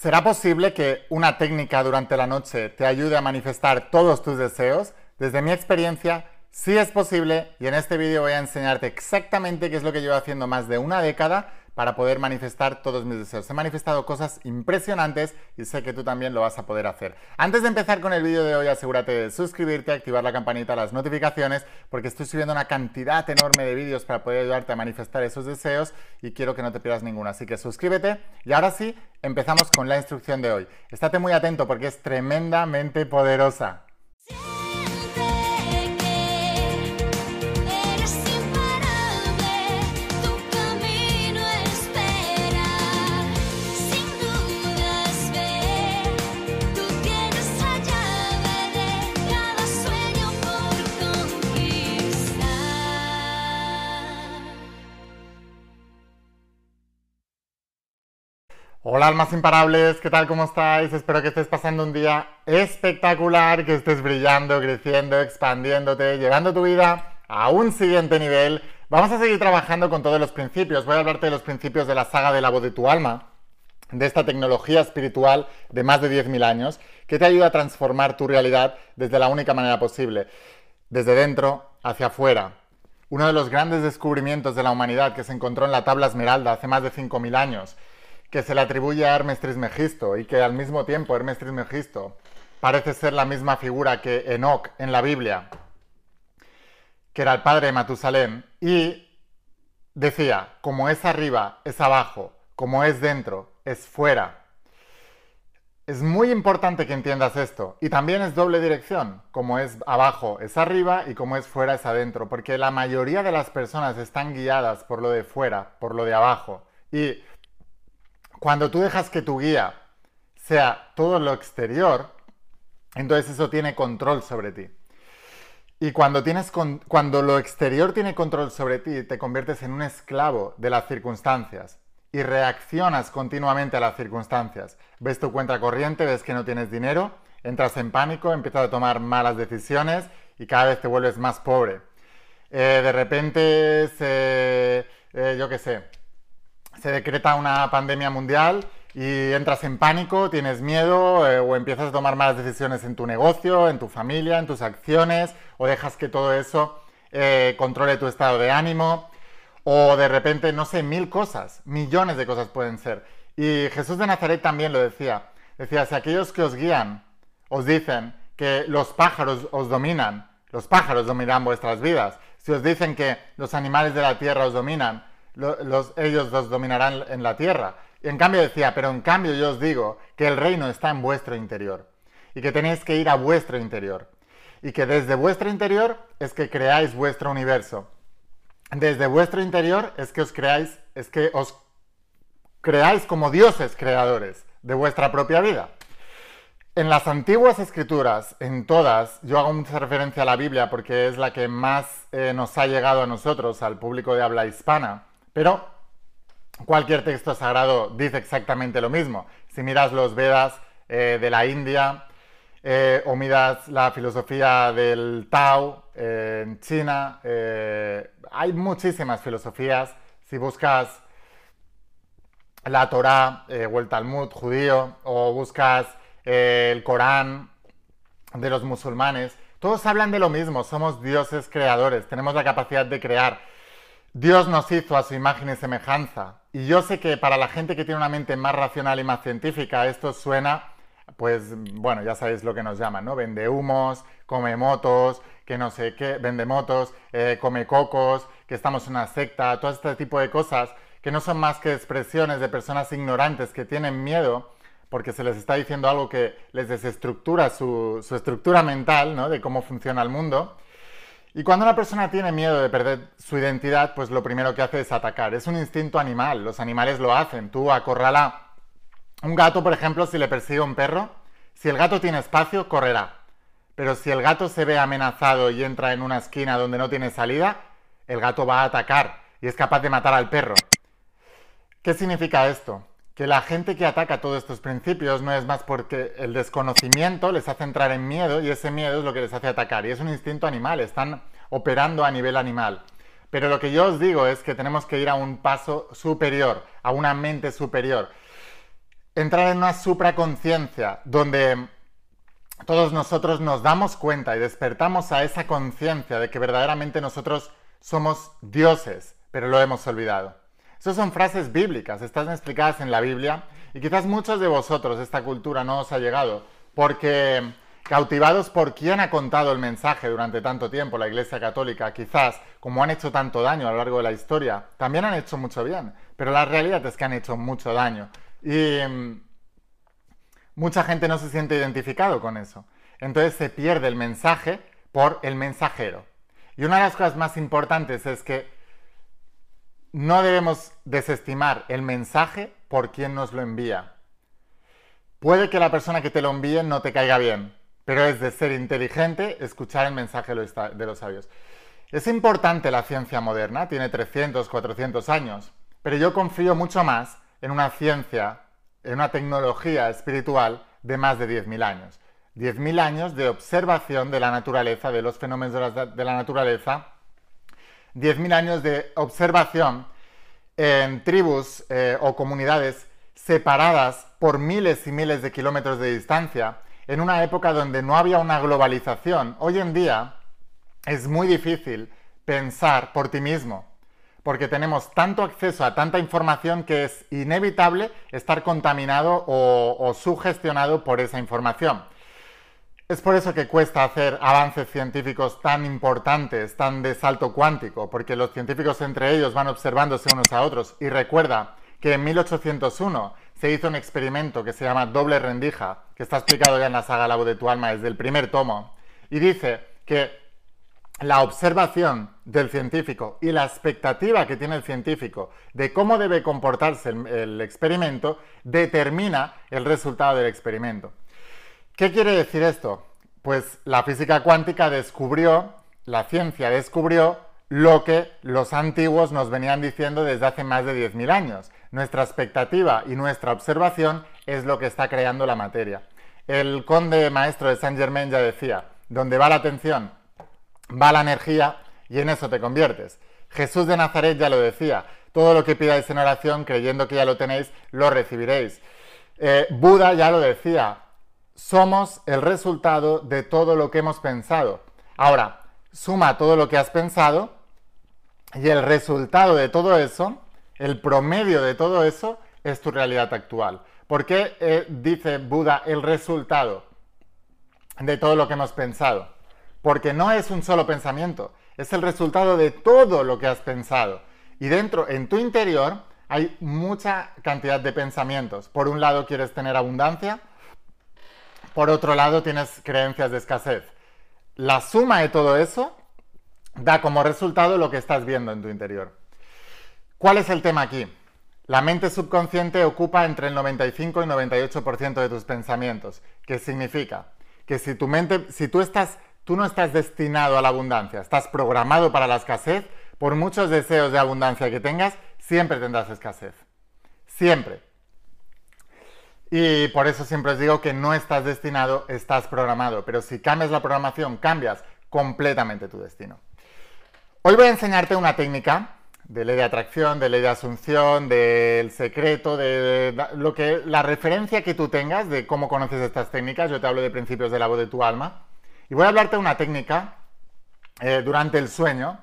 ¿Será posible que una técnica durante la noche te ayude a manifestar todos tus deseos? Desde mi experiencia, sí es posible y en este vídeo voy a enseñarte exactamente qué es lo que llevo haciendo más de una década para poder manifestar todos mis deseos. He manifestado cosas impresionantes y sé que tú también lo vas a poder hacer. Antes de empezar con el vídeo de hoy, asegúrate de suscribirte, activar la campanita, las notificaciones, porque estoy subiendo una cantidad enorme de vídeos para poder ayudarte a manifestar esos deseos y quiero que no te pierdas ninguno. Así que suscríbete y ahora sí, empezamos con la instrucción de hoy. Estate muy atento porque es tremendamente poderosa. Hola almas imparables, ¿qué tal? ¿Cómo estáis? Espero que estés pasando un día espectacular, que estés brillando, creciendo, expandiéndote, llevando tu vida a un siguiente nivel. Vamos a seguir trabajando con todos los principios. Voy a hablarte de los principios de la saga de la voz de tu alma, de esta tecnología espiritual de más de 10.000 años, que te ayuda a transformar tu realidad desde la única manera posible, desde dentro hacia afuera. Uno de los grandes descubrimientos de la humanidad que se encontró en la tabla esmeralda hace más de 5.000 años que se le atribuye a Hermes Trismegisto y que al mismo tiempo Hermes Trismegisto parece ser la misma figura que Enoch en la Biblia, que era el padre de Matusalén, y decía, como es arriba, es abajo, como es dentro, es fuera. Es muy importante que entiendas esto. Y también es doble dirección. Como es abajo es arriba y como es fuera es adentro. Porque la mayoría de las personas están guiadas por lo de fuera, por lo de abajo. Y cuando tú dejas que tu guía sea todo lo exterior, entonces eso tiene control sobre ti. Y cuando, tienes cuando lo exterior tiene control sobre ti, te conviertes en un esclavo de las circunstancias y reaccionas continuamente a las circunstancias. Ves tu cuenta corriente, ves que no tienes dinero, entras en pánico, empiezas a tomar malas decisiones y cada vez te vuelves más pobre. Eh, de repente, eh, yo qué sé, se decreta una pandemia mundial y entras en pánico, tienes miedo eh, o empiezas a tomar malas decisiones en tu negocio, en tu familia, en tus acciones o dejas que todo eso eh, controle tu estado de ánimo o de repente, no sé, mil cosas, millones de cosas pueden ser. Y Jesús de Nazaret también lo decía. Decía, si aquellos que os guían os dicen que los pájaros os dominan, los pájaros dominan vuestras vidas. Si os dicen que los animales de la tierra os dominan, ellos los dominarán en la tierra. Y en cambio decía, pero en cambio yo os digo que el reino está en vuestro interior y que tenéis que ir a vuestro interior y que desde vuestro interior es que creáis vuestro universo. Desde vuestro interior es que os creáis, es que os creáis como dioses creadores de vuestra propia vida. En las antiguas escrituras, en todas, yo hago mucha referencia a la Biblia porque es la que más eh, nos ha llegado a nosotros, al público de habla hispana. Pero cualquier texto sagrado dice exactamente lo mismo. Si miras los Vedas eh, de la India eh, o miras la filosofía del Tao eh, en China, hay muchísimas filosofías. Si buscas la Torá o el Talmud judío o buscas el Corán de los musulmanes, todos hablan de lo mismo, somos dioses creadores, tenemos la capacidad de crear. Dios nos hizo a su imagen y semejanza. Y yo sé que para la gente que tiene una mente más racional y más científica, esto suena, pues, bueno, ya sabéis lo que nos llaman, ¿no? Vende humos, come motos, que no sé qué, vende motos, eh, come cocos, que estamos en una secta, todo este tipo de cosas que no son más que expresiones de personas ignorantes que tienen miedo porque se les está diciendo algo que les desestructura su, su estructura mental, ¿no? De cómo funciona el mundo. Y cuando una persona tiene miedo de perder su identidad, pues lo primero que hace es atacar. Es un instinto animal, los animales lo hacen. Tú acorrala un gato, por ejemplo, si le persigue un perro, si el gato tiene espacio, correrá. Pero si el gato se ve amenazado y entra en una esquina donde no tiene salida, el gato va a atacar y es capaz de matar al perro. ¿Qué significa esto? Que la gente que ataca todos estos principios no es más porque el desconocimiento les hace entrar en miedo y ese miedo es lo que les hace atacar. Y es un instinto animal, están operando a nivel animal. Pero lo que yo os digo es que tenemos que ir a un paso superior, a una mente superior. entrar en una supraconciencia donde todos nosotros nos damos cuenta y despertamos a esa conciencia de que verdaderamente nosotros somos dioses, pero lo hemos olvidado. Esas son frases bíblicas, están explicadas en la Biblia y quizás muchos de vosotros esta cultura no os ha llegado porque cautivados por quien ha contado el mensaje durante tanto tiempo, la Iglesia Católica, quizás como han hecho tanto daño a lo largo de la historia, también han hecho mucho bien, pero la realidad es que han hecho mucho daño. Y mm, mucha gente no se siente identificado con eso. Entonces se pierde el mensaje por el mensajero. Y una de las cosas más importantes es que no debemos desestimar el mensaje por quien nos lo envía. Puede que la persona que te lo envíe no te caiga bien, pero es de ser inteligente escuchar el mensaje de los sabios. Es importante la ciencia moderna, tiene 300, 400 años, pero yo confío mucho más en una ciencia, en una tecnología espiritual de más de 10.000 años. 10.000 años de observación de la naturaleza, de los fenómenos de la naturaleza, 10.000 años de observación en tribus eh, o comunidades separadas por miles y miles de kilómetros de distancia, en una época donde no había una globalización. Hoy en día es muy difícil pensar por ti mismo, porque tenemos tanto acceso a tanta información que es inevitable estar contaminado o, o sugestionado por esa información. Es por eso que cuesta hacer avances científicos tan importantes, tan de salto cuántico, porque los científicos entre ellos van observándose unos a otros. Y recuerda que en 1801 se hizo un experimento que se llama doble rendija, que está explicado ya en la saga La voz de tu alma desde el primer tomo, y dice que la observación del científico y la expectativa que tiene el científico de cómo debe comportarse el, experimento determina el resultado del experimento. ¿Qué quiere decir esto? Pues la física cuántica descubrió, la ciencia descubrió lo que los antiguos nos venían diciendo desde hace más de 10.000 años. Nuestra expectativa y nuestra observación es lo que está creando la materia. El conde maestro de Saint Germain ya decía, donde va la atención, va la energía y en eso te conviertes. Jesús de Nazaret ya lo decía, todo lo que pidáis en oración, creyendo que ya lo tenéis, lo recibiréis. Eh, Buda ya lo decía, somos el resultado de todo lo que hemos pensado. Ahora, suma todo lo que has pensado y el resultado de todo eso, el promedio de todo eso, es tu realidad actual. ¿Por qué eh, dice Buda el resultado de todo lo que hemos pensado? Porque no es un solo pensamiento, es el resultado de todo lo que has pensado. Y dentro, en tu interior, hay mucha cantidad de pensamientos. Por un lado quieres tener abundancia, por otro lado tienes creencias de escasez. La suma de todo eso da como resultado lo que estás viendo en tu interior. ¿Cuál es el tema aquí? La mente subconsciente ocupa entre el 95 y 98% de tus pensamientos. ¿Qué significa? Que si tu mente, si tú estás, tú no estás destinado a la abundancia, estás programado para la escasez, por muchos deseos de abundancia que tengas, siempre tendrás escasez. Siempre. Y por eso siempre os digo que no estás destinado, estás programado. Pero si cambias la programación, cambias completamente tu destino. Hoy voy a enseñarte una técnica de ley de atracción, de ley de asunción, del secreto, de, lo que la referencia que tú tengas de cómo conoces estas técnicas. Yo te hablo de principios de la voz de tu alma. Y voy a hablarte de una técnica eh, durante el sueño,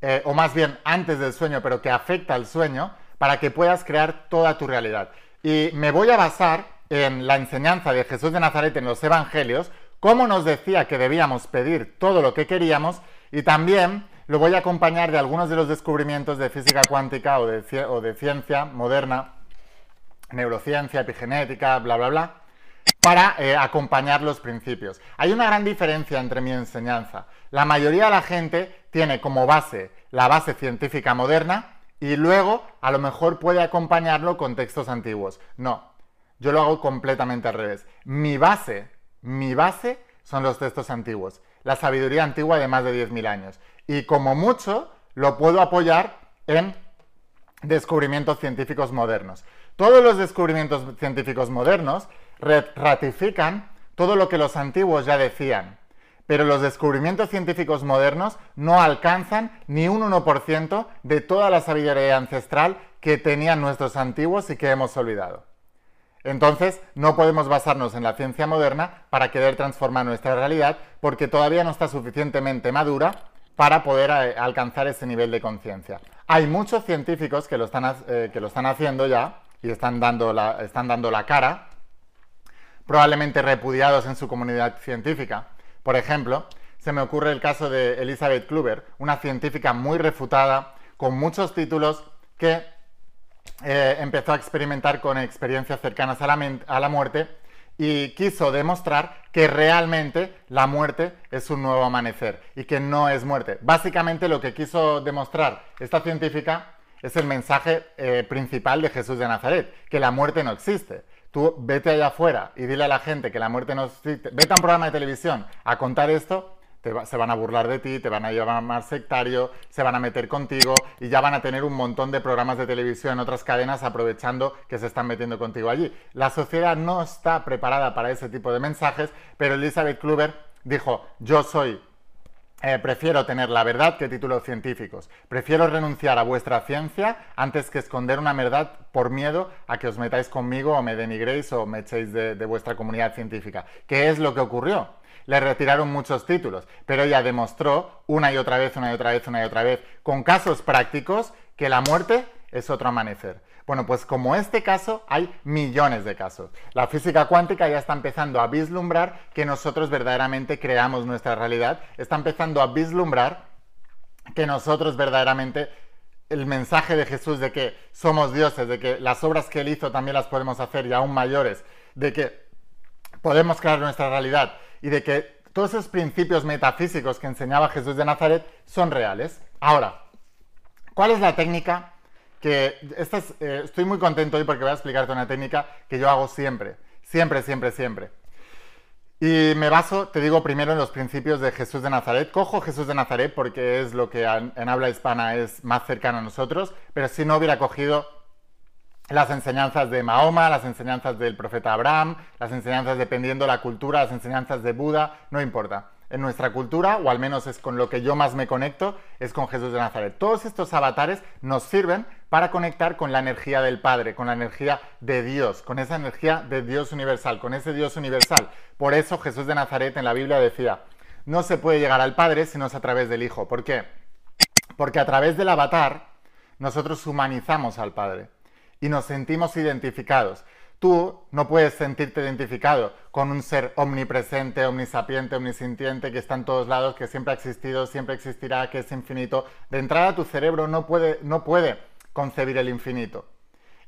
eh, o más bien antes del sueño, pero que afecta al sueño, para que puedas crear toda tu realidad. Y me voy a basar en la enseñanza de Jesús de Nazaret en los Evangelios, cómo nos decía que debíamos pedir todo lo que queríamos y también lo voy a acompañar de algunos de los descubrimientos de física cuántica o de, ciencia moderna, neurociencia, epigenética, bla, bla, bla, para eh, acompañar los principios. Hay una gran diferencia entre mi enseñanza. La mayoría de la gente tiene como base la base científica moderna y luego a lo mejor puede acompañarlo con textos antiguos. No, yo lo hago completamente al revés. Mi base, mi base son los textos antiguos, la sabiduría antigua de más de 10.000 años y como mucho lo puedo apoyar en descubrimientos científicos modernos. Todos los descubrimientos científicos modernos ratifican todo lo que los antiguos ya decían, pero los descubrimientos científicos modernos no alcanzan ni un 1% de toda la sabiduría ancestral que tenían nuestros antiguos y que hemos olvidado. Entonces, no podemos basarnos en la ciencia moderna para querer transformar nuestra realidad porque todavía no está suficientemente madura para poder eh, alcanzar ese nivel de conciencia. Hay muchos científicos que lo están, eh, que lo están haciendo ya y están dando, la, están dando la cara, probablemente repudiados en su comunidad científica. Por ejemplo, se me ocurre el caso de Elizabeth Kluber, una científica muy refutada, con muchos títulos, que eh, empezó a experimentar con experiencias cercanas a la, muerte y quiso demostrar que realmente la muerte es un nuevo amanecer y que no es muerte. Básicamente lo que quiso demostrar esta científica es el mensaje eh, principal de Jesús de Nazaret, que la muerte no existe. Tú vete allá afuera y dile a la gente que la muerte no existe. Vete a un programa de televisión a contar esto, se van a burlar de ti, te van a llamar sectario, se van a meter contigo y ya van a tener un montón de programas de televisión en otras cadenas aprovechando que se están metiendo contigo allí. La sociedad no está preparada para ese tipo de mensajes, pero Elizabeth Kluber dijo, yo soy eh, prefiero tener la verdad que títulos científicos. Prefiero renunciar a vuestra ciencia antes que esconder una verdad por miedo a que os metáis conmigo o me denigréis o me echéis de, de vuestra comunidad científica. ¿Qué es lo que ocurrió? Le retiraron muchos títulos, pero ella demostró una y otra vez, una y otra vez, una y otra vez, con casos prácticos, que la muerte es otro amanecer. Bueno, pues como este caso, hay millones de casos. La física cuántica ya está empezando a vislumbrar que nosotros verdaderamente creamos nuestra realidad, está empezando a vislumbrar que nosotros verdaderamente el mensaje de Jesús de que somos dioses, de que las obras que Él hizo también las podemos hacer y aún mayores, de que podemos crear nuestra realidad y de que todos esos principios metafísicos que enseñaba Jesús de Nazaret son reales. Ahora, ¿cuál es la técnica que eh, estoy muy contento hoy porque voy a explicarte una técnica que yo hago siempre, siempre, siempre, siempre. Y me baso, te digo, primero en los principios de Jesús de Nazaret. Cojo Jesús de Nazaret porque es lo que en habla hispana es más cercano a nosotros, pero si no hubiera cogido las enseñanzas de Mahoma, las enseñanzas del profeta Abraham, las enseñanzas dependiendo la cultura, las enseñanzas de Buda, no importa en nuestra cultura, o al menos es con lo que yo más me conecto, es con Jesús de Nazaret. Todos estos avatares nos sirven para conectar con la energía del Padre, con la energía de Dios, con esa energía de Dios universal, con ese Dios universal. Por eso Jesús de Nazaret en la Biblia decía, no se puede llegar al Padre si no es a través del Hijo. ¿Por qué? Porque a través del avatar nosotros humanizamos al Padre y nos sentimos identificados tú no puedes sentirte identificado con un ser omnipresente, omnisapiente, omnisintiente, que está en todos lados, que siempre ha existido, siempre existirá, que es infinito. De entrada tu cerebro no puede, concebir el infinito.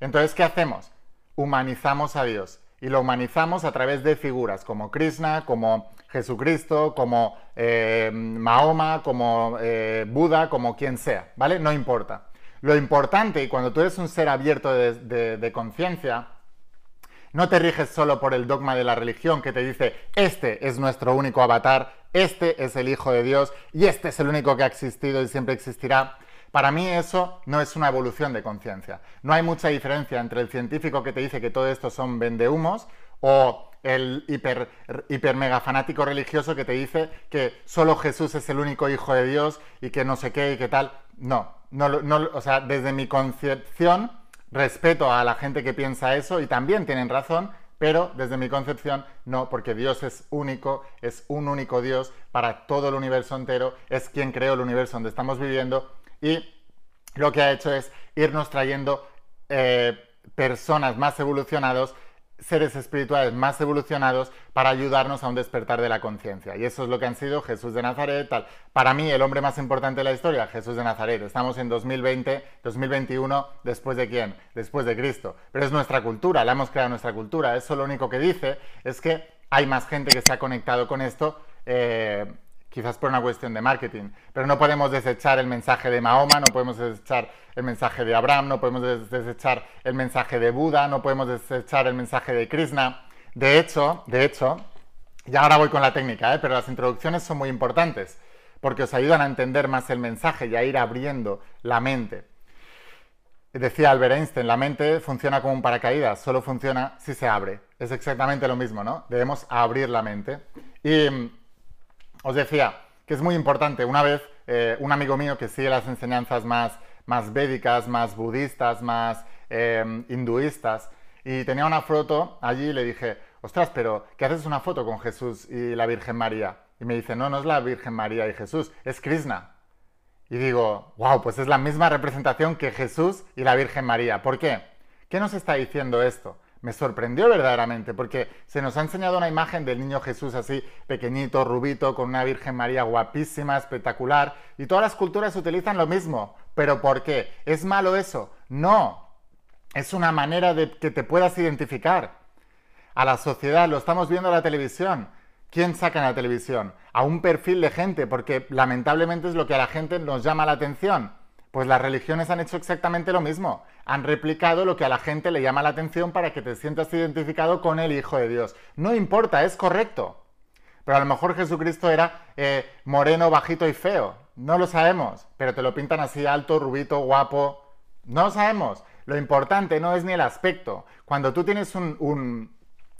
Entonces, ¿qué hacemos? Humanizamos a Dios. Y lo humanizamos a través de figuras como Krishna, como Jesucristo, como eh, Mahoma, como eh, Buda, como quien sea, ¿vale? No importa. Lo importante, y cuando tú eres un ser abierto de conciencia, no te riges solo por el dogma de la religión que te dice, este es nuestro único avatar, este es el Hijo de Dios y este es el único que ha existido y siempre existirá. Para mí eso no es una evolución de conciencia. No hay mucha diferencia entre el científico que te dice que todo esto son vendehumos o el hiper, mega fanático religioso que te dice que solo Jesús es el único hijo de Dios y que no sé qué y qué tal. No, no, no o sea, desde mi concepción respeto a la gente que piensa eso y también tienen razón, pero desde mi concepción no, porque Dios es único, es un único Dios para todo el universo entero, es quien creó el universo donde estamos viviendo y lo que ha hecho es irnos trayendo eh, personas más evolucionados seres espirituales más evolucionados para ayudarnos a un despertar de la conciencia. Y eso es lo que han sido Jesús de Nazaret, tal. Para mí, el hombre más importante de la historia, Jesús de Nazaret. Estamos en 2020, 2021, ¿después de quién? Después de Cristo. Pero es nuestra cultura, la hemos creado nuestra cultura. Eso lo único que dice es que hay más gente que se ha conectado con esto. Eh, quizás por una cuestión de marketing, pero no podemos desechar el mensaje de Mahoma, no podemos desechar el mensaje de Abraham, no podemos desechar el mensaje de Buda, no podemos desechar el mensaje de Krishna. De hecho, de hecho, ya ahora voy con la técnica, ¿eh? pero las introducciones son muy importantes porque os ayudan a entender más el mensaje y a ir abriendo la mente. Decía Albert Einstein, la mente funciona como un paracaídas, solo funciona si se abre. Es exactamente lo mismo, ¿no? Debemos abrir la mente. Y os decía que es muy importante. Una vez, eh, un amigo mío que sigue las enseñanzas más más védicas, más budistas, más em, hinduistas, y tenía una foto allí y le dije, ostras, pero ¿qué haces una foto con Jesús y la Virgen María? Y me dice, no, no es la Virgen María y Jesús, es Krishna. Y digo, wow, pues es la misma representación que Jesús y la Virgen María. ¿Por qué? ¿Qué nos está diciendo esto? Me sorprendió verdaderamente porque se nos ha enseñado una imagen del niño Jesús así pequeñito, rubito, con una Virgen María guapísima, espectacular, y todas las culturas utilizan lo mismo. ¿Pero por qué? ¿Es malo eso? No. Es una manera de que te puedas identificar. A la sociedad, lo estamos viendo en la televisión. ¿Quién saca en la televisión? A un perfil de gente, porque lamentablemente es lo que a la gente nos llama la atención. Pues las religiones han hecho exactamente lo mismo. Han replicado lo que a la gente le llama la atención para que te sientas identificado con el Hijo de Dios. No importa, es correcto. Pero a lo mejor Jesucristo era eh, moreno, bajito y feo. No lo sabemos. Pero te lo pintan así alto, rubito, guapo. No lo sabemos. Lo importante no es ni el aspecto. Cuando tú tienes un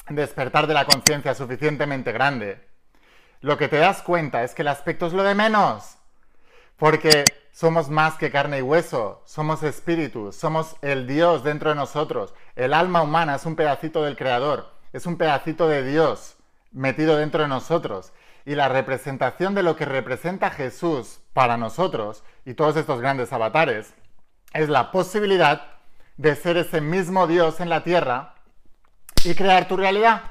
despertar de la conciencia suficientemente grande, lo que te das cuenta es que el aspecto es lo de menos. Porque somos más que carne y hueso, somos espíritu, somos el Dios dentro de nosotros. El alma humana es un pedacito del Creador, es un pedacito de Dios metido dentro de nosotros. Y la representación de lo que representa Jesús para nosotros y todos estos grandes avatares es la posibilidad de ser ese mismo Dios en la tierra y crear tu realidad.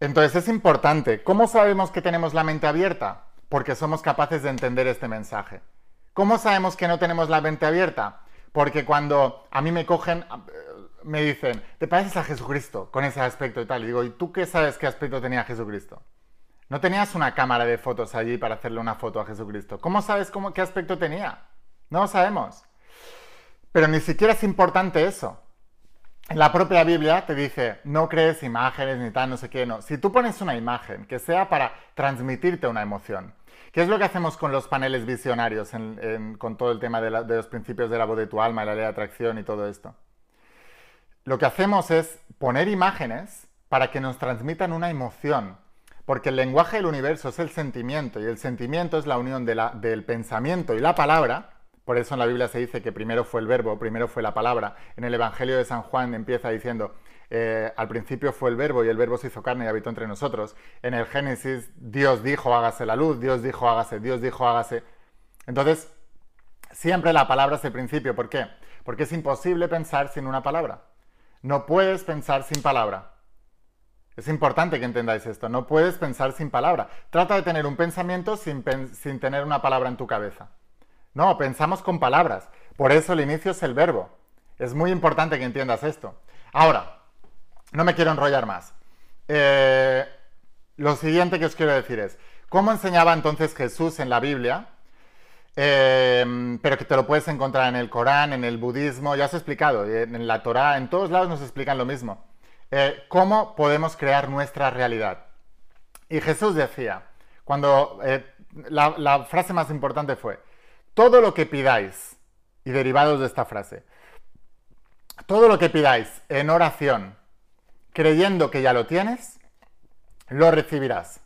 Entonces es importante. ¿Cómo sabemos que tenemos la mente abierta? Porque somos capaces de entender este mensaje. ¿Cómo sabemos que no tenemos la mente abierta? Porque cuando a mí me cogen, me dicen, ¿te pareces a Jesucristo con ese aspecto y tal? Y digo, ¿y tú qué sabes qué aspecto tenía Jesucristo? No tenías una cámara de fotos allí para hacerle una foto a Jesucristo. ¿Cómo sabes cómo, qué aspecto tenía? No lo sabemos. Pero ni siquiera es importante eso en la propia Biblia te dice, no crees imágenes ni tal, no sé qué, no. Si tú pones una imagen que sea para transmitirte una emoción, ¿qué es lo que hacemos con los paneles visionarios, con todo el tema de, los principios de la voz de tu alma la ley de atracción y todo esto? Lo que hacemos es poner imágenes para que nos transmitan una emoción, porque el lenguaje del universo es el sentimiento y el sentimiento es la unión del pensamiento y la palabra por eso en la Biblia se dice que primero fue el verbo, primero fue la palabra. En el Evangelio de San Juan empieza diciendo, eh, al principio fue el verbo y el verbo se hizo carne y habitó entre nosotros. En el Génesis Dios dijo hágase la luz, Dios dijo hágase, Dios dijo hágase. Entonces, siempre la palabra es el principio. ¿Por qué? Porque es imposible pensar sin una palabra. No puedes pensar sin palabra. Es importante que entendáis esto. No puedes pensar sin palabra. Trata de tener un pensamiento sin, sin tener una palabra en tu cabeza. No, pensamos con palabras. Por eso el inicio es el verbo. Es muy importante que entiendas esto. Ahora, no me quiero enrollar más. Eh, lo siguiente que os quiero decir es, ¿cómo enseñaba entonces Jesús en la Biblia? Eh, pero que te lo puedes encontrar en el Corán, en el budismo, ya os he explicado, en la Torá, en todos lados nos explican lo mismo. Eh, ¿Cómo podemos crear nuestra realidad? Y Jesús decía, cuando la frase más importante fue, todo lo que pidáis, y derivados de esta frase, todo lo que pidáis en oración, creyendo que ya lo tienes, lo recibirás.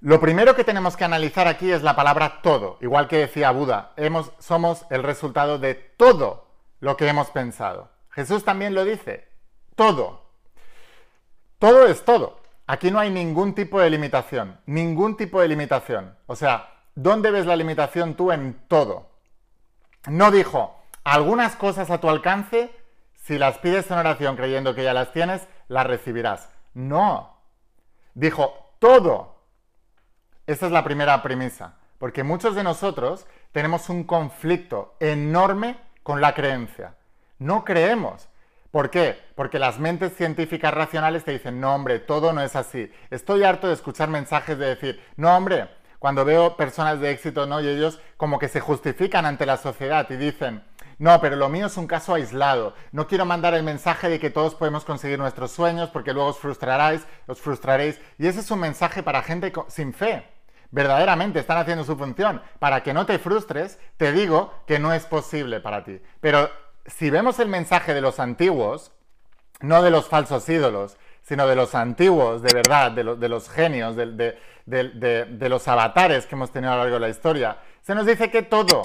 Lo primero que tenemos que analizar aquí es la palabra todo. Igual que decía Buda, hemos, somos el resultado de todo lo que hemos pensado. Jesús también lo dice, todo. Todo es todo. Aquí no hay ningún tipo de limitación, ningún tipo de limitación. O sea, ¿Dónde ves la limitación tú en todo? No dijo, algunas cosas a tu alcance, si las pides en oración creyendo que ya las tienes, las recibirás. No. Dijo, todo. Esa es la primera premisa. Porque muchos de nosotros tenemos un conflicto enorme con la creencia. No creemos. ¿Por qué? Porque las mentes científicas racionales te dicen, no hombre, todo no es así. Estoy harto de escuchar mensajes de decir, no hombre, cuando veo personas de éxito, ¿no? Y ellos como que se justifican ante la sociedad y dicen, no, pero lo mío es un caso aislado. No quiero mandar el mensaje de que todos podemos conseguir nuestros sueños porque luego os frustraréis, os frustraréis. Y ese es un mensaje para gente sin fe. Verdaderamente están haciendo su función. Para que no te frustres, te digo que no es posible para ti. Pero si vemos el mensaje de los antiguos, no de los falsos ídolos, sino de los antiguos, de verdad, de, los genios, de, los avatares que hemos tenido a lo largo de la historia, se nos dice que todo,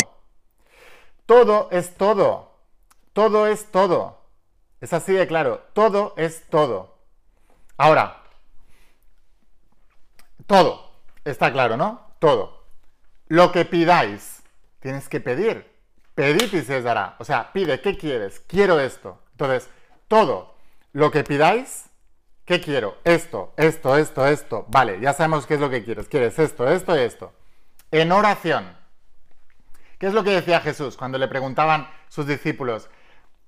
todo es todo, todo es todo. Es así de claro. Todo es todo. Ahora, todo. Está claro, ¿no? Todo. Lo que pidáis, tienes que pedir. Pedid y se os dará. O sea, pide, ¿qué quieres? Quiero esto. Entonces, todo lo que pidáis, ¿qué quiero? Esto, esto, esto, esto. Vale, ya sabemos qué es lo que quieres. Quieres esto, esto y esto. En oración. ¿Qué es lo que decía Jesús cuando le preguntaban sus discípulos?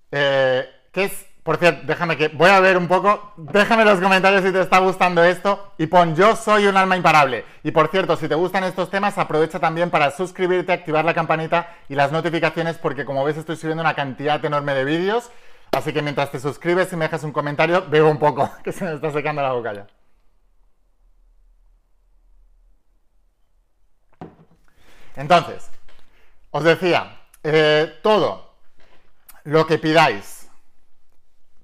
Eh, ¿Qué es por cierto, déjame que. Voy a ver un poco. Déjame en los comentarios si te está gustando esto. Y pon yo soy un alma imparable. Y por cierto, si te gustan estos temas, aprovecha también para suscribirte, activar la campanita y las notificaciones, porque como ves, estoy subiendo una cantidad enorme de vídeos. Así que mientras te suscribes y me dejas un comentario, veo un poco, que se me está secando la boca ya. Entonces, os decía, eh, todo lo que pidáis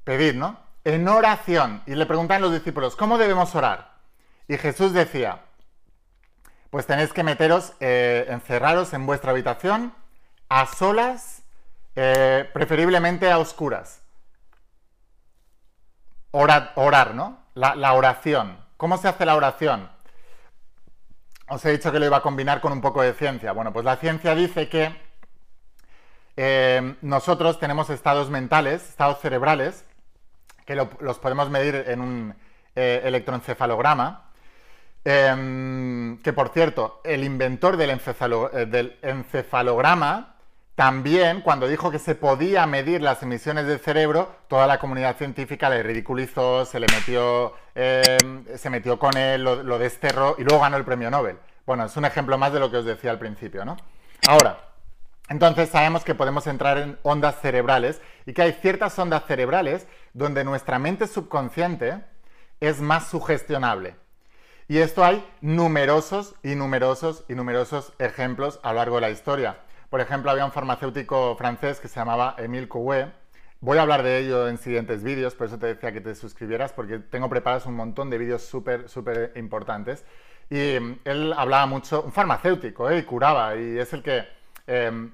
Pedir, ¿no? En oración. Y le preguntan los discípulos, ¿cómo debemos orar? Y Jesús decía, pues tenéis que meteros, eh, encerraros en vuestra habitación, a solas, eh, preferiblemente a oscuras. orar, ¿no? La, oración. ¿Cómo se hace la oración? Os he dicho que lo iba a combinar con un poco de ciencia. Bueno, pues la ciencia dice que eh, nosotros tenemos estados mentales, estados cerebrales, que los podemos medir en un eh, electroencefalograma. Em, que por cierto, el inventor del, eh, del, encefalograma también, cuando dijo que se podía medir las emisiones del cerebro, toda la comunidad científica le ridiculizó, se le metió, em, se metió con él, lo, lo, desterró y luego ganó el premio Nobel. Bueno, es un ejemplo más de lo que os decía al principio, ¿no? Ahora, entonces sabemos que podemos entrar en ondas cerebrales y que hay ciertas ondas cerebrales donde nuestra mente subconsciente es más sugestionable. Y esto hay numerosos y numerosos y numerosos ejemplos a lo largo de la historia. Por ejemplo, había un farmacéutico francés que se llamaba Émile Coué. Voy a hablar de ello en siguientes vídeos, por eso te decía que te suscribieras, porque tengo preparados un montón de vídeos súper, súper importantes. Y mm, él hablaba mucho, un farmacéutico, ¿eh? y curaba, y es el que em,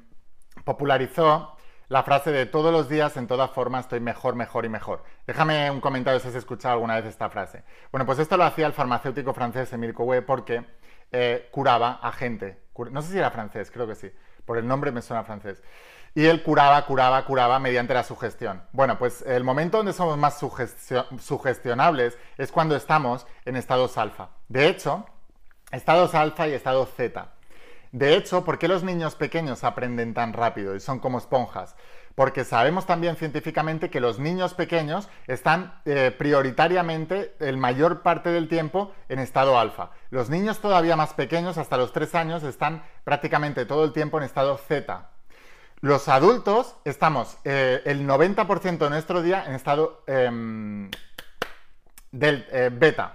popularizó la frase de todos los días, en toda forma, estoy mejor, mejor y mejor. Déjame un comentario si has escuchado alguna vez esta frase. Bueno, pues esto lo hacía el farmacéutico francés Emile Coué porque eh, curaba a gente. No sé si era francés, creo que sí. Por el nombre me suena francés. Y él curaba, curaba, curaba mediante la sugestión. Bueno, pues el momento donde somos más sugestionables es cuando estamos en estados alfa. De hecho, estados alfa y estado zeta. De hecho, ¿por qué los niños pequeños aprenden tan rápido y son como esponjas? Porque sabemos también científicamente que los niños pequeños están eh, prioritariamente el mayor parte del tiempo en estado alfa. Los niños todavía más pequeños, hasta los 3 años, están prácticamente todo el tiempo en estado zeta. Los adultos estamos eh, el 90% de nuestro día en estado em, del eh, beta,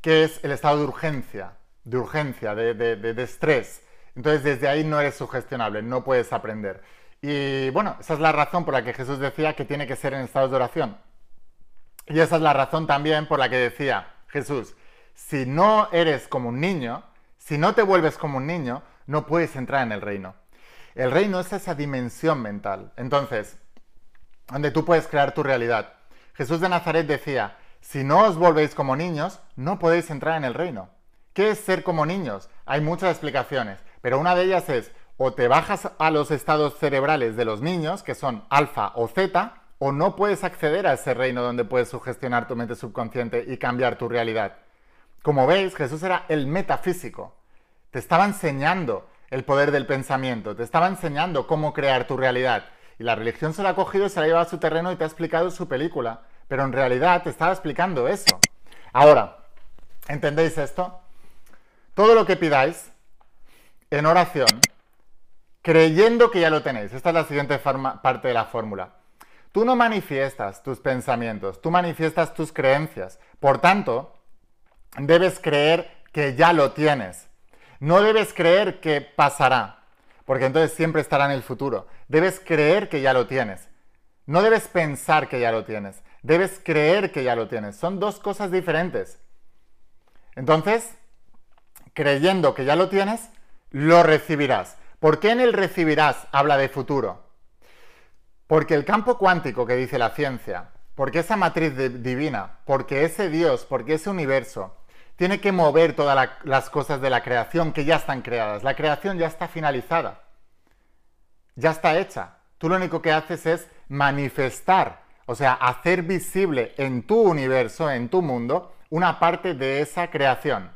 que es el estado de urgencia, de urgencia, de estrés. Entonces desde ahí no eres sugestionable, no puedes aprender. Y bueno, esa es la razón por la que Jesús decía que tiene que ser en estados de oración. Y esa es la razón también por la que decía Jesús, si no eres como un niño, si no te vuelves como un niño, no puedes entrar en el reino. El reino es esa dimensión mental. Entonces, donde tú puedes crear tu realidad. Jesús de Nazaret decía, si no os volvéis como niños, no podéis entrar en el reino. ¿Qué es ser como niños? Hay muchas explicaciones. Pero una de ellas es o te bajas a los estados cerebrales de los niños, que son alfa o zeta, o no puedes acceder a ese reino donde puedes sugestionar tu mente subconsciente y cambiar tu realidad. Como veis, Jesús era el metafísico. Te estaba enseñando el poder del pensamiento, te estaba enseñando cómo crear tu realidad. Y la religión se la ha cogido y se la ha llevado a su terreno y te ha explicado su película. Pero en realidad te estaba explicando eso. Ahora, ¿entendéis esto? Todo lo que pidáis en oración, creyendo que ya lo tenéis. Esta es la siguiente parte de la fórmula. Tú no manifiestas tus pensamientos, tú manifiestas tus creencias. Por tanto, debes creer que ya lo tienes. No debes creer que pasará, porque entonces siempre estará en el futuro. Debes creer que ya lo tienes. No debes pensar que ya lo tienes. Debes creer que ya lo tienes. Son dos cosas diferentes. Entonces, creyendo que ya lo tienes, lo recibirás. ¿Por qué en el recibirás habla de futuro? Porque el campo cuántico que dice la ciencia, porque esa matriz divina, porque ese Dios, porque ese universo, tiene que mover todas las cosas de la creación que ya están creadas. La creación ya está finalizada, ya está hecha. Tú lo único que haces es manifestar, o sea, hacer visible en tu universo, en tu mundo, una parte de esa creación.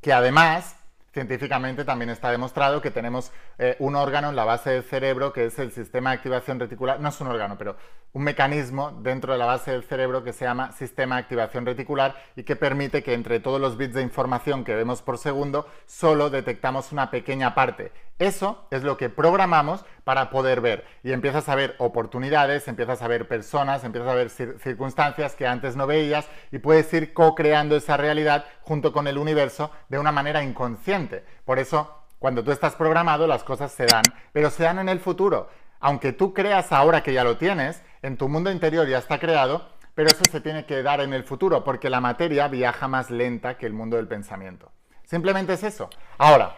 Que además científicamente también está demostrado que tenemos eh, un órgano en la base del cerebro que es el sistema de activación reticular, no es un órgano, pero un mecanismo dentro de la base del cerebro que se llama sistema de activación reticular y que permite que entre todos los bits de información que vemos por segundo solo detectamos una pequeña parte. Eso es lo que programamos para poder ver y empiezas a ver oportunidades, empiezas a ver personas, empiezas a ver circunstancias que antes no veías y puedes ir co-creando esa realidad junto con el universo de una manera inconsciente. Por eso, cuando tú estás programado, las cosas se dan, pero se dan en el futuro. Aunque tú creas ahora que ya lo tienes, en tu mundo interior ya está creado, pero eso se tiene que dar en el futuro, porque la materia viaja más lenta que el mundo del pensamiento. Simplemente es eso. Ahora,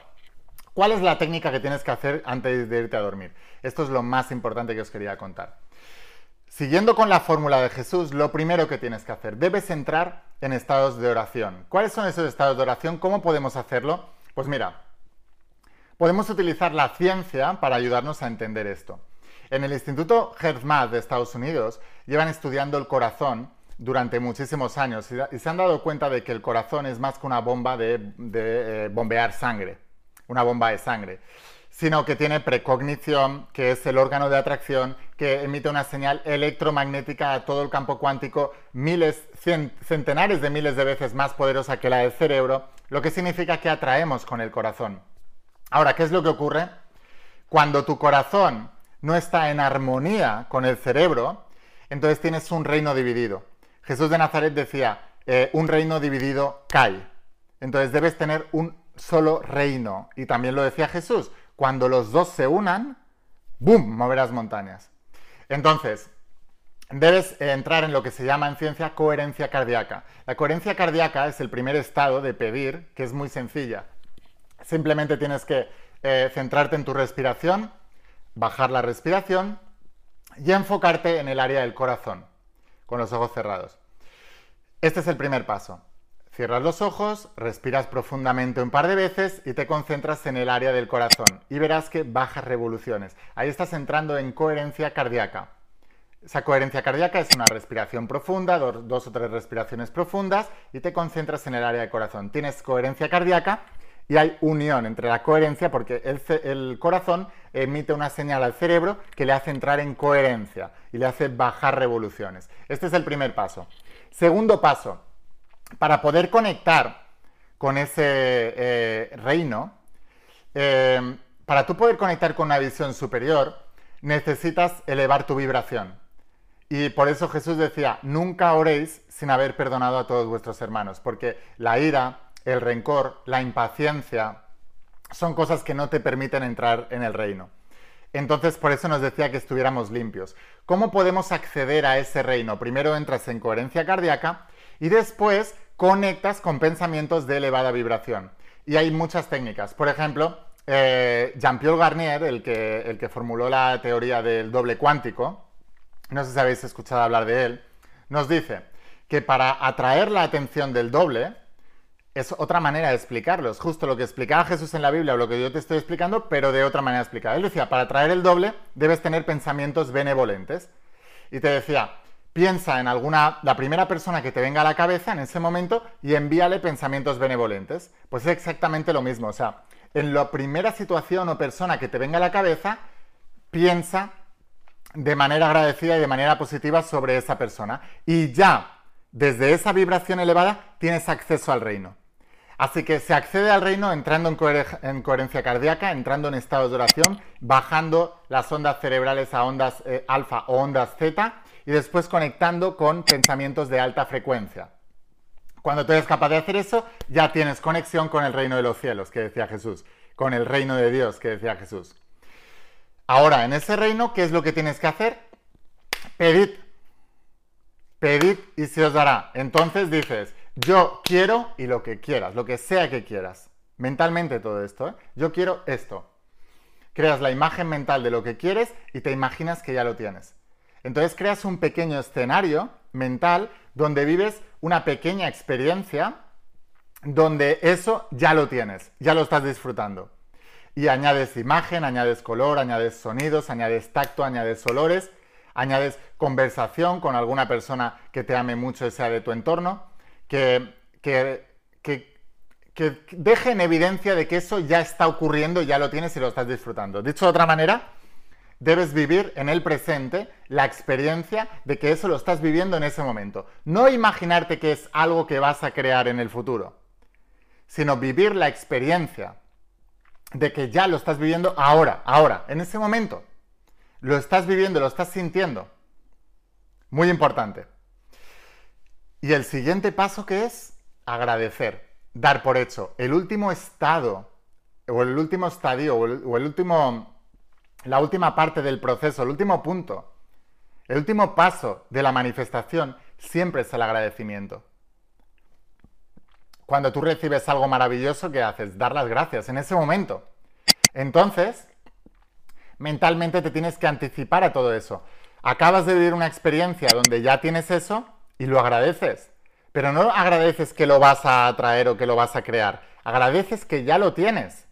¿cuál es la técnica que tienes que hacer antes de irte a dormir? Esto es lo más importante que os quería contar. Siguiendo con la fórmula de Jesús, lo primero que tienes que hacer, debes entrar en estados de oración. ¿Cuáles son esos estados de oración? ¿Cómo podemos hacerlo? Pues mira, podemos utilizar la ciencia para ayudarnos a entender esto. En el Instituto HeartMath de Estados Unidos llevan estudiando el corazón durante muchísimos años y, se han dado cuenta de que el corazón es más que una bomba de, eh, bombear sangre, una bomba de sangre, sino que tiene precognición, que es el órgano de atracción que emite una señal electromagnética a todo el campo cuántico miles, centenares de miles de veces más poderosa que la del cerebro, lo que significa que atraemos con el corazón. Ahora, ¿qué es lo que ocurre? Cuando tu corazón no está en armonía con el cerebro, entonces tienes un reino dividido. Jesús de Nazaret decía, eh, un reino dividido cae. Entonces debes tener un solo reino. Y también lo decía Jesús, cuando los dos se unan, ¡boom!, moverás montañas. Entonces, debes entrar en lo que se llama en ciencia coherencia cardíaca. La coherencia cardíaca es el primer estado de pedir, que es muy sencilla. Simplemente tienes que eh, centrarte en tu respiración, bajar la respiración y enfocarte en el área del corazón, con los ojos cerrados. Este es el primer paso. Cierras los ojos, respiras profundamente un par de veces y te concentras en el área del corazón y verás que bajas revoluciones. Ahí estás entrando en coherencia cardíaca. Esa coherencia cardíaca es una respiración profunda, dos, o tres respiraciones profundas y te concentras en el área del corazón. Tienes coherencia cardíaca y hay unión entre la coherencia porque el, corazón emite una señal al cerebro que le hace entrar en coherencia y le hace bajar revoluciones. Este es el primer paso. Segundo paso, para poder conectar con ese eh, reino, eh, para tú poder conectar con una visión superior, necesitas elevar tu vibración. Y por eso Jesús decía, nunca oréis sin haber perdonado a todos vuestros hermanos, porque la ira, el rencor, la impaciencia, son cosas que no te permiten entrar en el reino. Entonces, por eso nos decía que estuviéramos limpios. ¿Cómo podemos acceder a ese reino? Primero entras en coherencia cardíaca y después conectas con pensamientos de elevada vibración. Y hay muchas técnicas. Por ejemplo, eh, Jean-Pierre Garnier, el que, el que formuló la teoría del doble cuántico, no sé si habéis escuchado hablar de él, nos dice que para atraer la atención del doble, es otra manera de explicarlo. Es justo lo que explicaba Jesús en la Biblia o lo que yo te estoy explicando, pero de otra manera explicada. Él decía, para traer el doble debes tener pensamientos benevolentes. Y te decía, piensa en alguna, la primera persona que te venga a la cabeza en ese momento y envíale pensamientos benevolentes. Pues es exactamente lo mismo. O sea, en la primera situación o persona que te venga a la cabeza, piensa de manera agradecida y de manera positiva sobre esa persona. Y ya, desde esa vibración elevada, tienes acceso al reino. Así que se accede al reino entrando en, coherencia cardíaca, entrando en estados de oración, bajando las ondas cerebrales a ondas eh, alfa o ondas zeta y después conectando con pensamientos de alta frecuencia. Cuando tú eres capaz de hacer eso, ya tienes conexión con el reino de los cielos, que decía Jesús, con el reino de Dios, que decía Jesús. Ahora, en ese reino, ¿qué es lo que tienes que hacer? Pedid. Pedid y se os dará. Entonces dices, yo quiero y lo que quieras, lo que sea que quieras. Mentalmente todo esto, ¿eh? Yo quiero esto. creas la imagen mental de lo que quieres y te imaginas que ya lo tienes. Entonces creas un pequeño escenario mental donde vives una pequeña experiencia donde eso ya lo tienes, ya lo estás disfrutando. Y añades imagen, añades color, añades sonidos, añades tacto, añades olores, añades conversación con alguna persona que te ame mucho y sea de tu entorno, que, que, que, deje en evidencia de que eso ya está ocurriendo, ya lo tienes y lo estás disfrutando. Dicho de otra manera, debes vivir en el presente la experiencia de que eso lo estás viviendo en ese momento. No imaginarte que es algo que vas a crear en el futuro, sino vivir la experiencia de que ya lo estás viviendo ahora, ahora, en ese momento. Lo estás viviendo, lo estás sintiendo. Muy importante. Y el siguiente paso que es agradecer, dar por hecho. El último estado, o el último estadio, o el, último la última parte del proceso, el último punto, el último paso de la manifestación siempre es el agradecimiento. Cuando tú recibes algo maravilloso, ¿qué haces? Dar las gracias en ese momento. Entonces, mentalmente te tienes que anticipar a todo eso. Acabas de vivir una experiencia donde ya tienes eso y lo agradeces. Pero no agradeces que lo vas a atraer o que lo vas a crear. Agradeces que ya lo tienes.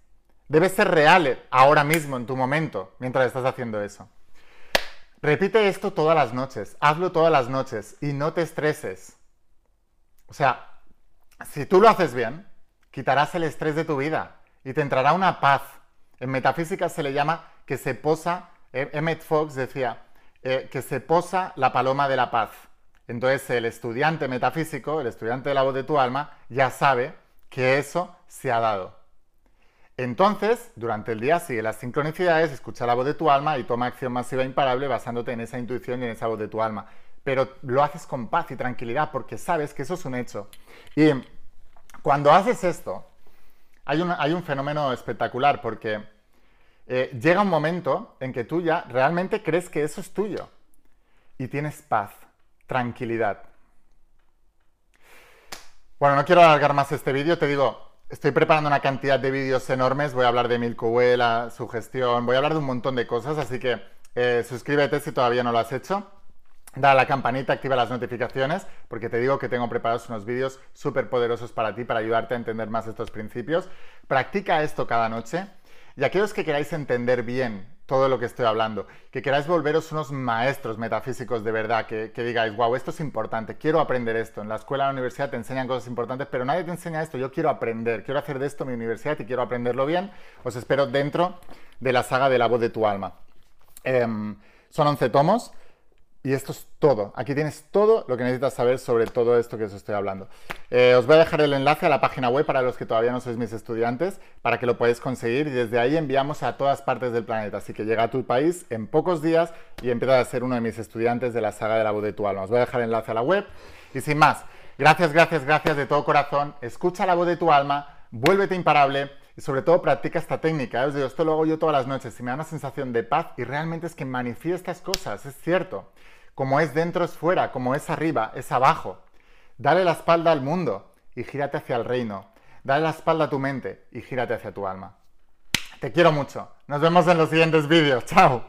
Debe ser real ahora mismo, en tu momento, mientras estás haciendo eso. Repite esto todas las noches, hazlo todas las noches y no te estreses. O sea, si tú lo haces bien, quitarás el estrés de tu vida y te entrará una paz. En metafísica se le llama que se posa, eh, Emmett Fox decía, eh, que se posa la paloma de la paz. Entonces el estudiante metafísico, el estudiante de la voz de tu alma, ya sabe que eso se ha dado. Entonces, durante el día sigue las sincronicidades, escucha la voz de tu alma y toma acción masiva e imparable basándote en esa intuición y en esa voz de tu alma. Pero lo haces con paz y tranquilidad porque sabes que eso es un hecho. Y cuando haces esto, hay un, fenómeno espectacular porque eh, llega un momento en que tú ya realmente crees que eso es tuyo y tienes paz, tranquilidad. Bueno, no quiero alargar más este vídeo, te digo, Estoy preparando una cantidad de vídeos enormes, voy a hablar de Milko su gestión, voy a hablar de un montón de cosas, así que eh, suscríbete si todavía no lo has hecho. Da a la campanita, activa las notificaciones, porque te digo que tengo preparados unos vídeos súper poderosos para ti, para ayudarte a entender más estos principios. Practica esto cada noche y aquellos que queráis entender bien todo lo que estoy hablando, que queráis volveros unos maestros metafísicos de verdad, que, digáis, wow, esto es importante, quiero aprender esto. En la escuela, en la universidad te enseñan cosas importantes, pero nadie te enseña esto, yo quiero aprender, quiero hacer de esto mi universidad y quiero aprenderlo bien. Os espero dentro de la saga de la voz de tu alma. Em, son 11 tomos. Y esto es todo. Aquí tienes todo lo que necesitas saber sobre todo esto que os estoy hablando. Eh, os voy a dejar el enlace a la página web para los que todavía no sois mis estudiantes, para que lo podáis conseguir y desde ahí enviamos a todas partes del planeta. Así que llega a tu país en pocos días y empieza a ser uno de mis estudiantes de la saga de la voz de tu alma. Os voy a dejar el enlace a la web. Y sin más, gracias, gracias, gracias de todo corazón. Escucha la voz de tu alma, vuélvete imparable y sobre todo practica esta técnica. Os digo, esto lo hago yo todas las noches y me da una sensación de paz y realmente es que manifiestas cosas, es cierto. Como es dentro es fuera, como es arriba es abajo. Dale la espalda al mundo y gírate hacia el reino. Dale la espalda a tu mente y gírate hacia tu alma. Te quiero mucho. Nos vemos en los siguientes vídeos. Chao.